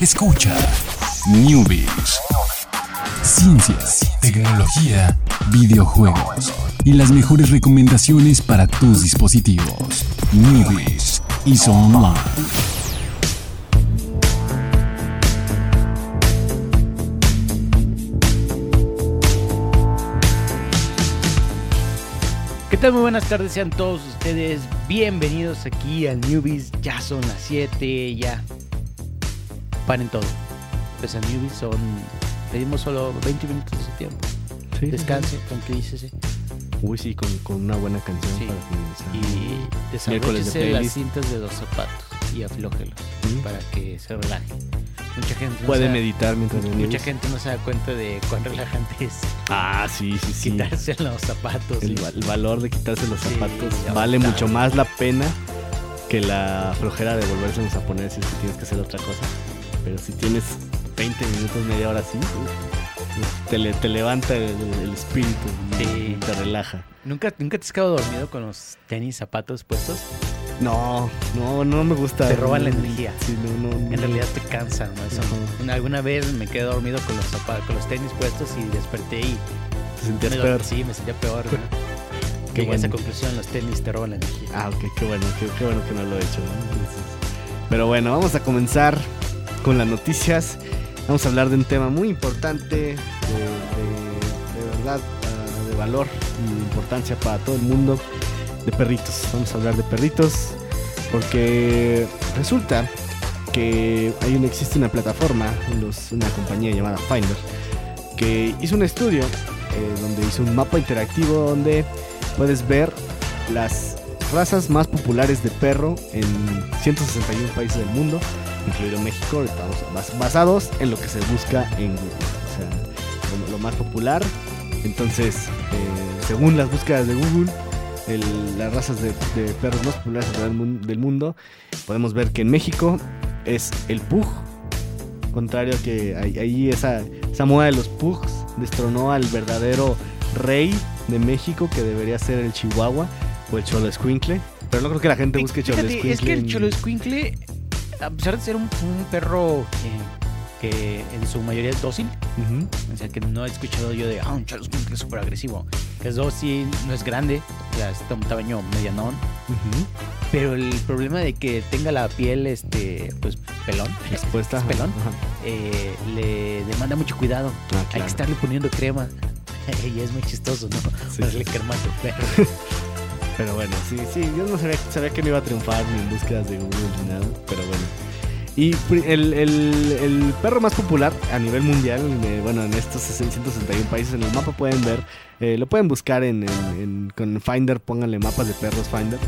Escucha Newbies. Ciencias, tecnología, videojuegos y las mejores recomendaciones para tus dispositivos. Newbies y Online. ¿Qué tal? Muy buenas tardes, sean todos ustedes bienvenidos aquí al Newbies. Ya son las 7, ya. Paren todo. Pues al Newbies son. Pedimos solo 20 minutos de su tiempo. Sí, Descanse, tranquilícese. Uy, sí, con, con una buena canción Sí. para finalizar. Y Miércoles de desabróchese las cintas de los zapatos y aflójelos Mm. para que se relaje. Mucha gente no Puede da- meditar mientras Mucha venimos. gente no se da cuenta de cuán relajante es Ah, sí, sí, sí. quitarse los zapatos. El, el valor de quitarse los Sí, zapatos ya vale está. mucho más la pena que la flojera de volvérselos a poner si es que tienes que hacer otra cosa. Pero si tienes 20 minutos, media hora así, uf, te, le- te levanta el, el espíritu y Sí. te relaja. ¿Nunca, ¿Nunca te has quedado dormido con los tenis, zapatos puestos? No, no, no me gusta. Te roban la No, energía. Sí, no, no. En realidad te cansan, ¿no? Eso, una- alguna vez me quedé dormido con los zapatos, con los tenis puestos y desperté y te sentías me peor. Sí, me sentía peor. ¿no? Qué Llegué a esa bueno. conclusión, los tenis te roban la energía. Ah, ok, qué bueno, qué, qué bueno que no lo he hecho. ¿no? Pero bueno, vamos a comenzar con las noticias. Vamos a hablar de un tema muy importante, de, verdad, ah, de valor y de importancia para todo el mundo, de perritos. Vamos a hablar de perritos porque resulta que hay una, existe una plataforma, una compañía llamada Finder, que hizo un estudio eh, donde hizo un mapa interactivo donde puedes ver las razas más populares de perro en 161 países del mundo, incluido México, basados en lo que se busca en Google. O sea, lo, lo más popular. Entonces, eh, según las búsquedas de Google, el- las razas de, de perros más populares del mun- del mundo, podemos ver que en México es el Pug. Contrario a que ahí esa, esa moda de los Pugs destronó al verdadero rey de México, que debería ser el Chihuahua o el Cholo Escuincle. Pero no creo que la gente busque Cholo Fíjate, Escuincle. es que el Cholo Escuincle, a pesar de ser un, un perro eh, que en su mayoría es dócil, o sea que no he escuchado yo de, ah, un Cholo Escuincle es súper agresivo, que es dócil, no es grande, o sea, es un tamaño medianón, pero el problema de que tenga la piel, este, pues, pelón, Expuesta. ¿Es pelón? Ajá. eh, le demanda mucho cuidado. Ah, Hay que estarle poniendo crema. y es muy chistoso, ¿no? Sí. Darle crema a tu perro. Pero bueno, sí, sí, yo no sabía, sabía que no iba a triunfar ni en búsquedas de Google ni nada, pero bueno. Y el, el- el perro más popular a nivel mundial, eh, bueno, en estos 161 países en el mapa pueden ver, eh, lo pueden buscar en, en- en- con Finder, pónganle mapas de perros Finder.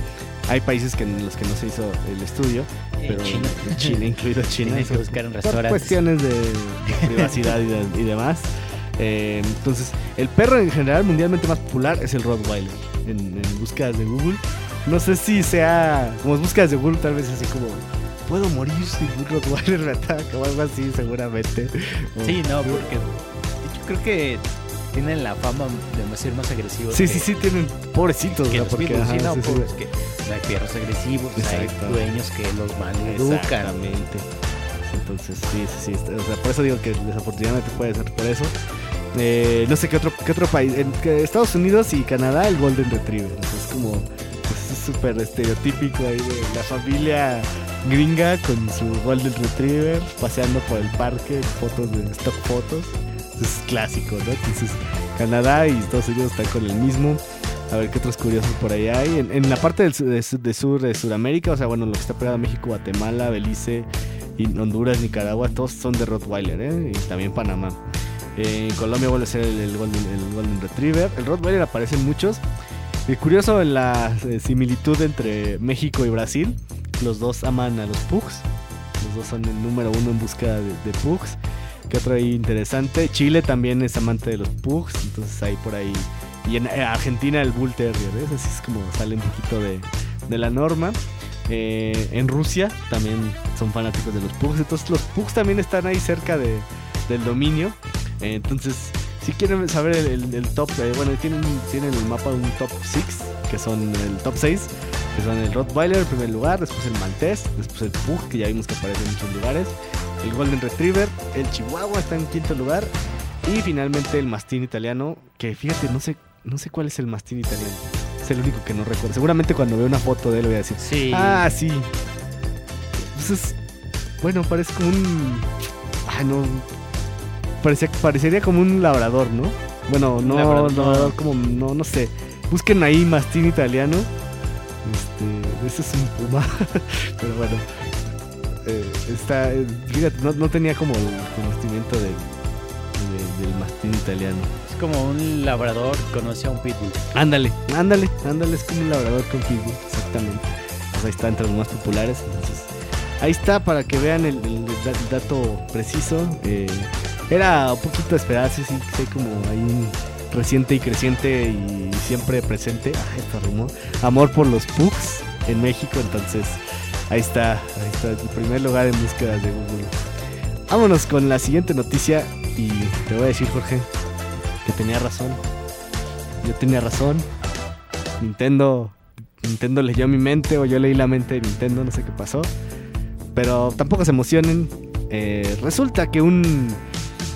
Hay países que en los que no se hizo el estudio, Eh, pero China. China, incluido China. Tienen que buscar en por restaurantes. cuestiones de, de privacidad y, de- y demás. Eh, entonces, el perro en general mundialmente más popular es el Rottweiler en, en búsquedas de Google. No sé si sea, como búsquedas de Google, tal vez así como, ¿puedo morir si un Rottweiler me ataca o algo así, seguramente? Sí, no, porque yo creo que tienen la fama de ser más agresivos. Sí, que- sí, sí, tienen pobrecitos, Que porque sí, ajá, no, sí, sí. no hay perros agresivos, hay dueños que los maleducan. Exactamente. Entonces, sí, sí, sí. O sea, por eso digo que desafortunadamente puede ser por eso. Eh, no sé qué otro, qué otro país. En Estados Unidos y Canadá, el Golden Retriever. Es como. pues, es súper estereotípico ahí de la familia gringa con su Golden Retriever paseando por el parque, fotos de stock fotos. Es clásico, ¿no? Entonces, Canadá y Estados Unidos están con el mismo. A ver qué otros curiosos por ahí hay. En, la parte del de, de sur de Sudamérica, o sea, bueno, lo que está pegado a México, Guatemala, Belice, y Honduras, Nicaragua, todos son de Rottweiler, ¿eh? Y también Panamá. Eh, en Colombia vuelve a ser el, el Golden, Retriever. El Rottweiler aparece muchos. Y curioso la eh, similitud entre México y Brasil. Los dos aman a los pugs. Los dos son el número uno en búsqueda de, pugs. Que otro ahí interesante. Chile también es amante de los pugs. Entonces ahí por ahí. Y en eh, Argentina el Bull Terrier. Así es como sale un poquito de, de la norma. Eh, en Rusia también son fanáticos de los pugs. Entonces los pugs también están ahí cerca de, del dominio. Entonces, si quieren saber el, el- el top, eh, bueno, tienen, tienen el mapa de un top 6, que son el top 6, que son el Rottweiler en primer lugar, después el Maltés, después el Pug, que ya vimos que aparece en muchos lugares, el Golden Retriever, el Chihuahua está en quinto lugar y finalmente el Mastín italiano, que fíjate, no sé, no sé cuál es el Mastín italiano. Es el único que no recuerdo. Seguramente cuando veo una foto de él voy a decir, Sí. ah, sí. Entonces, bueno, parece como un... Ah, no. Parecía, parecería como un labrador, ¿no? Bueno, no, labrador, labrador, no. como, no, no sé. Busquen ahí Mastín italiano. Este, ese es un puma. Pero bueno. eh, está, fíjate, no, no tenía como el conocimiento del, de- del mastín italiano. Es como un labrador que conoce a un pitbull. Ándale, ándale, ándale, es como un labrador con pitbull, exactamente. Pues ahí está entre los más populares. Entonces, ahí está para que vean el, el da- dato preciso. Eh, era un poquito de esperarse, sí, sí, como ahí un reciente y creciente y siempre presente. Ah, esto rimó. Amor por los pugs en México, entonces ahí está, ahí está el primer lugar en búsquedas de Google. Vámonos con la siguiente noticia y te voy a decir, Jorge, que tenía razón. Yo tenía razón. Nintendo, Nintendo leyó mi mente o yo leí la mente de Nintendo, no sé qué pasó. Pero tampoco se emocionen. Eh, resulta que un,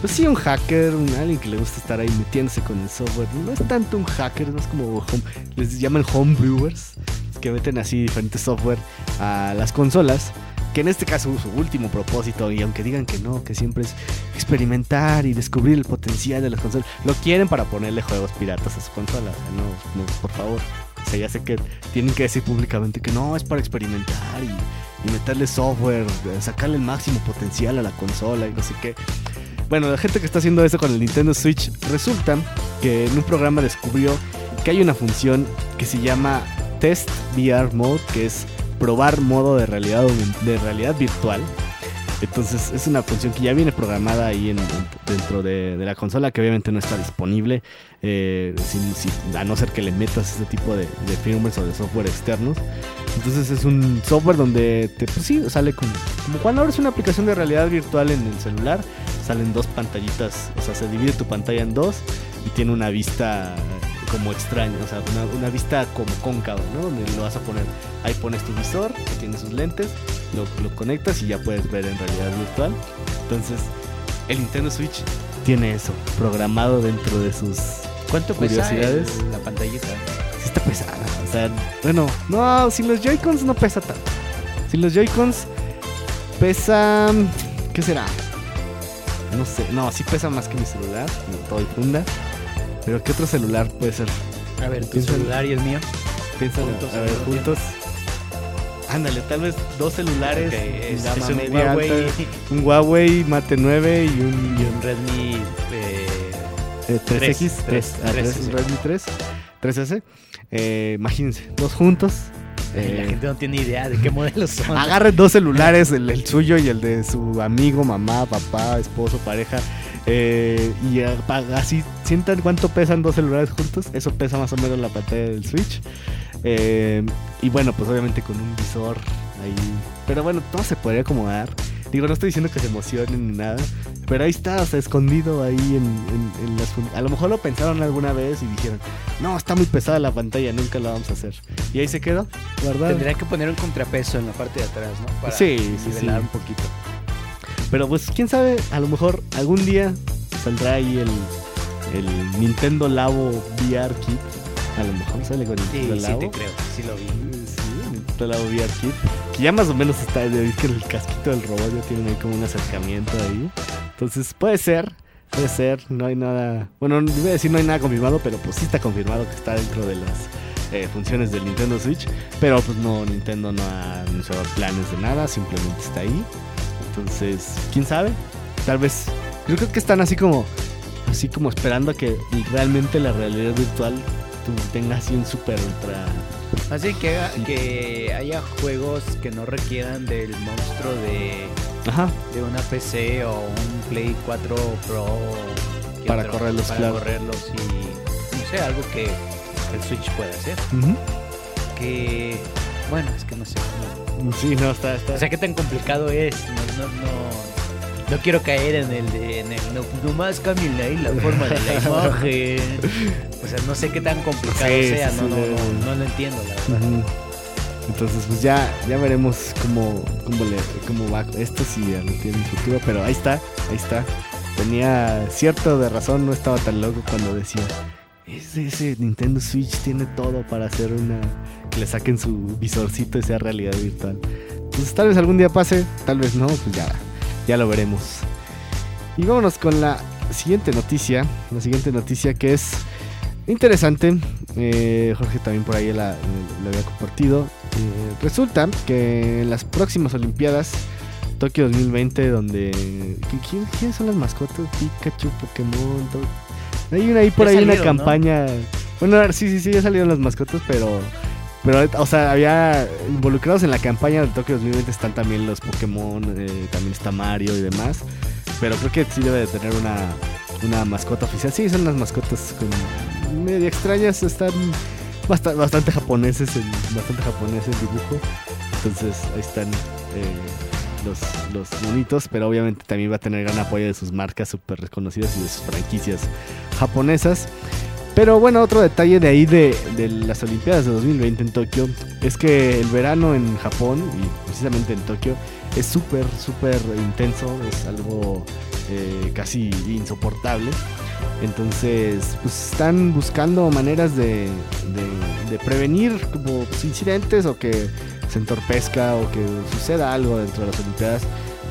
pues sí, un hacker, un, alguien que le gusta estar ahí metiéndose con el software, no es tanto un hacker, no es como les llaman homebrewers, que meten así diferentes software a las consolas. Que en este caso su último propósito, y aunque digan que no, que siempre es experimentar y descubrir el potencial de las consolas, lo quieren para ponerle juegos piratas a su consola. No, no, por favor. O sea, ya sé que tienen que decir públicamente que no, es para experimentar y, y meterle software, sacarle el máximo potencial a la consola y no sé qué. Bueno, la gente que está haciendo eso con el Nintendo Switch resulta que en un programa descubrió que hay una función que se llama Test VR Mode, que es probar modo de realidad, de realidad virtual. Entonces es una función que ya viene programada ahí en, en- dentro de, la consola, que obviamente no está disponible, eh, a no ser que le metas ese tipo de, de firmware o de software externos. Entonces es un software donde te, pues sí, sale como cuando abres una aplicación de realidad virtual en el celular, salen dos pantallitas, o sea, se divide tu pantalla en dos y tiene una vista como extraña, o sea, una, una vista como cóncava, ¿no? Donde lo vas a poner, ahí pones tu visor, que tiene sus lentes, lo, lo conectas y ya puedes ver en realidad virtual. Entonces, el Nintendo Switch tiene eso programado dentro de sus... ¿Cuánto pesa Curiosidades. el- la pantallita? Sí está pesada, o sea, bueno, no, sin los Joy-Cons no pesa tanto. Sin los Joy-Cons pesa... ¿Qué será? No sé, no, sí pesa más que mi celular, como todo y funda. Pero ¿qué otro celular puede ser? A ver, tu celular y el mío. Piensa Juntos, a ver, juntos. Ándale, tal vez dos celulares, Ok, es, es un media Huawei alta, un Huawei Mate 9 y un, y un Redmi. eh, eh, 3X, tres, 3, ah, tres, 3, sí. un Redmi 3, 3S. Eh, imagínense, dos juntos. la eh, gente no tiene idea de qué modelos son. Agarren dos celulares, el, el suyo y el de su amigo, mamá, papá, esposo, pareja. Eh, y así sientan cuánto pesan dos celulares juntos. Eso pesa más o menos la pantalla del Switch. Eh, y bueno, pues obviamente con un visor ahí. Pero bueno, todo se podría acomodar. Digo, no estoy diciendo que se emocionen ni nada. Pero ahí está, o sea, escondido ahí en, en- en las A lo mejor lo pensaron alguna vez y dijeron, no, está muy pesada la pantalla, nunca la vamos a hacer. Y ahí se quedó, guardado. Tendría que poner un contrapeso en la parte de atrás, ¿no? Para Sí, sí, nivelar sí. un poquito. Pero pues quién sabe, a lo mejor algún día saldrá ahí el, el Nintendo Labo VR Kit. A lo mejor sale con el Sí, Nintendo sí Labo. te creo. Sí lo vi. Sí, Nintendo Labo VR Kit. Que ya más o menos está, es que el casquito del robot ya tiene ahí como un acercamiento ahí. Entonces puede ser, puede ser, no hay nada. Bueno, no iba a decir no hay nada confirmado, pero pues sí está confirmado que está dentro de las eh, funciones del Nintendo Switch. Pero pues no, Nintendo no ha anunciado planes de nada, simplemente está ahí. Entonces, quién sabe, tal vez. Yo creo que están así como, así como esperando a que realmente la realidad virtual tenga así un super ultra. Así que, Sí. que haya juegos que no requieran del monstruo de, Ajá. de una PC o un Play 4 Pro. ¿qué Para correrlos, Para claro. correrlos y no sé, algo que el Switch pueda hacer. Que, bueno, es que no sé. no- Sí, no, está, está. O sea, qué tan complicado es. No, no, no, no quiero caer en el de. En el, no, nomás cambien ahí la forma de la imagen. O sea, no sé qué tan complicado Sí, sea. sí, no, sí, no, no, no lo entiendo, la verdad. Entonces, pues ya, ya veremos cómo, cómo, le, cómo va esto, si tiene un futuro. Pero ahí está, ahí está. Tenía cierto de razón, no estaba tan loco cuando decía, ese, ese Nintendo Switch tiene todo para hacer una... Que le saquen su visorcito y sea realidad virtual. Entonces tal vez algún día pase, tal vez no, pues ya, ya lo veremos. Y vámonos con la siguiente noticia. La siguiente noticia que es interesante. Eh, Jorge también por ahí la, la había compartido. Eh, resulta que en las próximas Olimpiadas, Tokio 2020, donde. ¿quién, ¿Quiénes son las mascotas? Pikachu, Pokémon. Todo. Hay una ahí por ahí una campaña. Bueno, sí, sí, sí, ya salieron las mascotas, pero. Pero, o sea, había involucrados en la campaña de Tokio 2020 están también los Pokémon, eh, también está Mario y demás. Pero creo que sí debe de tener una, una mascota oficial. Sí, son unas mascotas con medio extrañas, están basta- bastante japoneses, en, bastante japoneses el dibujo. Entonces ahí están eh, los, los monitos, pero obviamente también va a tener gran apoyo de sus marcas súper reconocidas y de sus franquicias japonesas. Pero bueno, otro detalle de ahí de, de las Olimpiadas de 2020 en Tokio es que el verano en Japón y precisamente en Tokio es súper, súper intenso, es algo eh, casi insoportable. Entonces, pues están buscando maneras de, de- prevenir como pues, incidentes o que se entorpezca o que suceda algo dentro de las Olimpiadas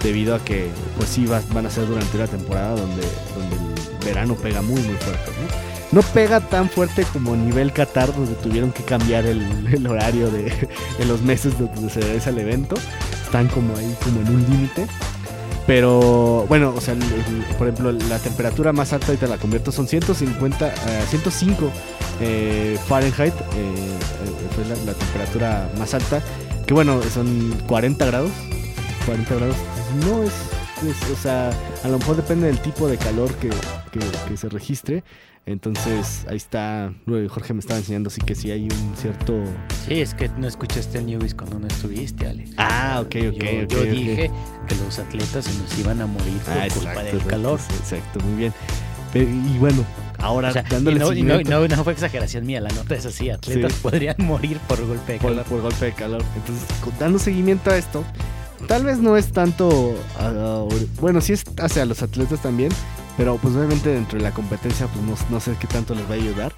debido a que pues sí va- van a ser durante una temporada donde, donde verano pega muy muy fuerte. ¿no? Pega tan fuerte como nivel Qatar, donde tuvieron que cambiar el, el horario de, de los meses donde se realiza el evento. Están como ahí, como en un límite. Pero bueno, o sea, por ejemplo, la temperatura más alta ahorita la convierto son 150, eh, 105 eh, Fahrenheit. eh, eh, fue la, la temperatura más alta. Que bueno, son 40 grados. 40 grados. No es, es- o sea, a lo mejor depende del tipo de calor que, que- que se registre. Entonces, ahí está. Jorge me estaba enseñando, sí que sí hay un cierto. Sí, es que no escuchaste el Newbies cuando no estuviste, Ale. Ah, ok, ok, yo, ok, yo dije que los atletas se nos iban a morir por Ah, culpa exacto, del calor. Exacto, muy bien. Y bueno, ahora O sea, dándole no, no, no- fue exageración mía, la nota es así, atletas Sí. podrían morir por golpe de por, calor. por golpe de calor. Entonces, dando seguimiento a esto, tal vez no es tanto. ah, bueno, sí es hacia los atletas también, pero pues obviamente dentro de la competencia, pues no, no sé qué tanto les va a ayudar.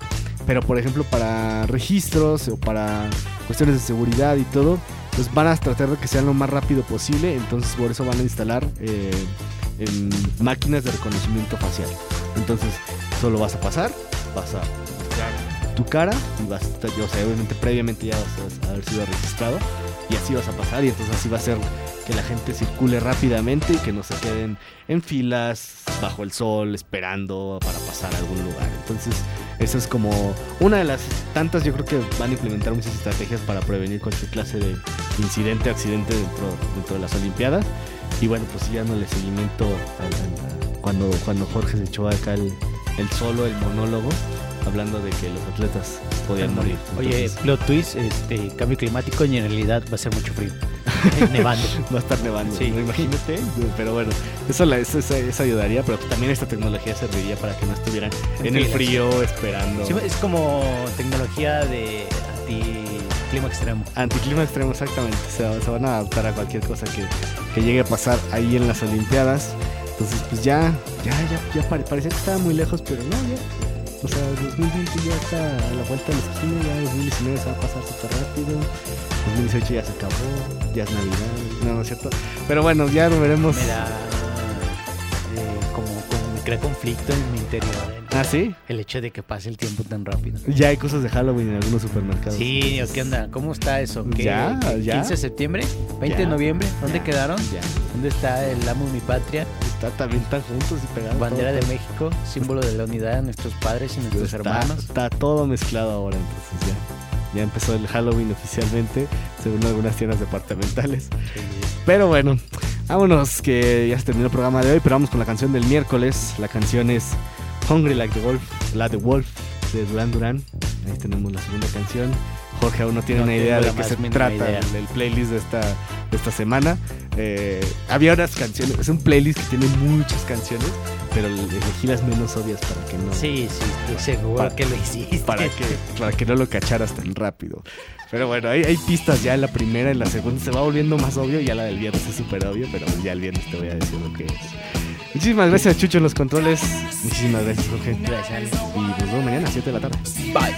Pero por ejemplo, para registros o para cuestiones de seguridad y todo, pues van a tratar de que sea lo más rápido posible. Entonces, por eso van a instalar eh, en máquinas de reconocimiento facial. Entonces, solo vas a pasar, vas a mostrar tu cara y vas a estar, o sea, obviamente previamente ya vas a haber sido registrado y así vas a pasar y entonces así va a ser que la gente circule rápidamente y que no se queden en filas bajo el sol esperando para pasar a algún lugar. Entonces, esa es como una de las tantas, yo creo que van a implementar muchas estrategias para prevenir cualquier clase de incidente accidente dentro, dentro de las Olimpiadas. Y bueno, pues sí, dándole seguimiento cuando, cuando Jorge se echó acá el, el solo, el monólogo, hablando de que los atletas podían morir. Oye, plot twist, este, cambio climático y en realidad va a ser mucho frío. Nevando. va a estar nevando, Sí. ¿no? imagínate. Pero bueno, eso, la- eso, eso- eso ayudaría, pero también esta tecnología serviría para que no estuvieran en el frío esperando. Sí, es como tecnología de anti-clima extremo. Anticlima extremo, exactamente. Se van a adaptar a cualquier cosa que, que llegue a pasar ahí en las Olimpiadas. Entonces, pues ya, ya, ya, ya pare- parecía que estaba muy lejos, pero no, ya. O sea, 2020 ya está a la vuelta de la esquina, ya 2019 se va a pasar súper rápido. 2018 ya se acabó, ya es Navidad, no, no es cierto. Pero bueno, ya lo veremos. Me da eh, como, como me crea conflicto en mi interior. Ah, sí, El hecho de que pase el tiempo tan rápido. ya hay cosas de Halloween en algunos supermercados. Sí, ¿o ¿qué onda? ¿Cómo está eso? ¿Qué, Ya, qué- ya. 15 de septiembre, 20 de noviembre, ¿dónde ya, quedaron? Ya, ¿Dónde está el amo mi patria? está también tan juntos y pegados. Bandera todo. de México, símbolo de la unidad de nuestros padres y nuestros está, hermanos. Está todo mezclado ahora, entonces ya. Ya empezó el Halloween oficialmente, según algunas tiendas departamentales. Pero bueno, vámonos, que ya se terminó el programa de hoy, pero vamos con la canción del miércoles. La canción es Hungry Like the Wolf, la the Wolf de Duran Duran. Ahí tenemos la segunda canción. Jorge aún no tiene una idea de qué se trata del playlist de esta, de esta semana. Eh, había unas canciones, es un playlist que tiene muchas canciones, pero elegí las menos obvias para que no. Sí, sí, seguro que lo hiciste. Para que, para que no lo cacharas tan rápido. Pero bueno, hay, hay pistas ya en la primera, en la segunda se va volviendo más obvio, ya la del viernes es súper obvio, pero ya el viernes te voy a decir lo que es. Muchísimas gracias, Chucho, en los controles. Muchísimas gracias, Jorge. Gracias. Y nos vemos mañana a 7 de la tarde. Bye.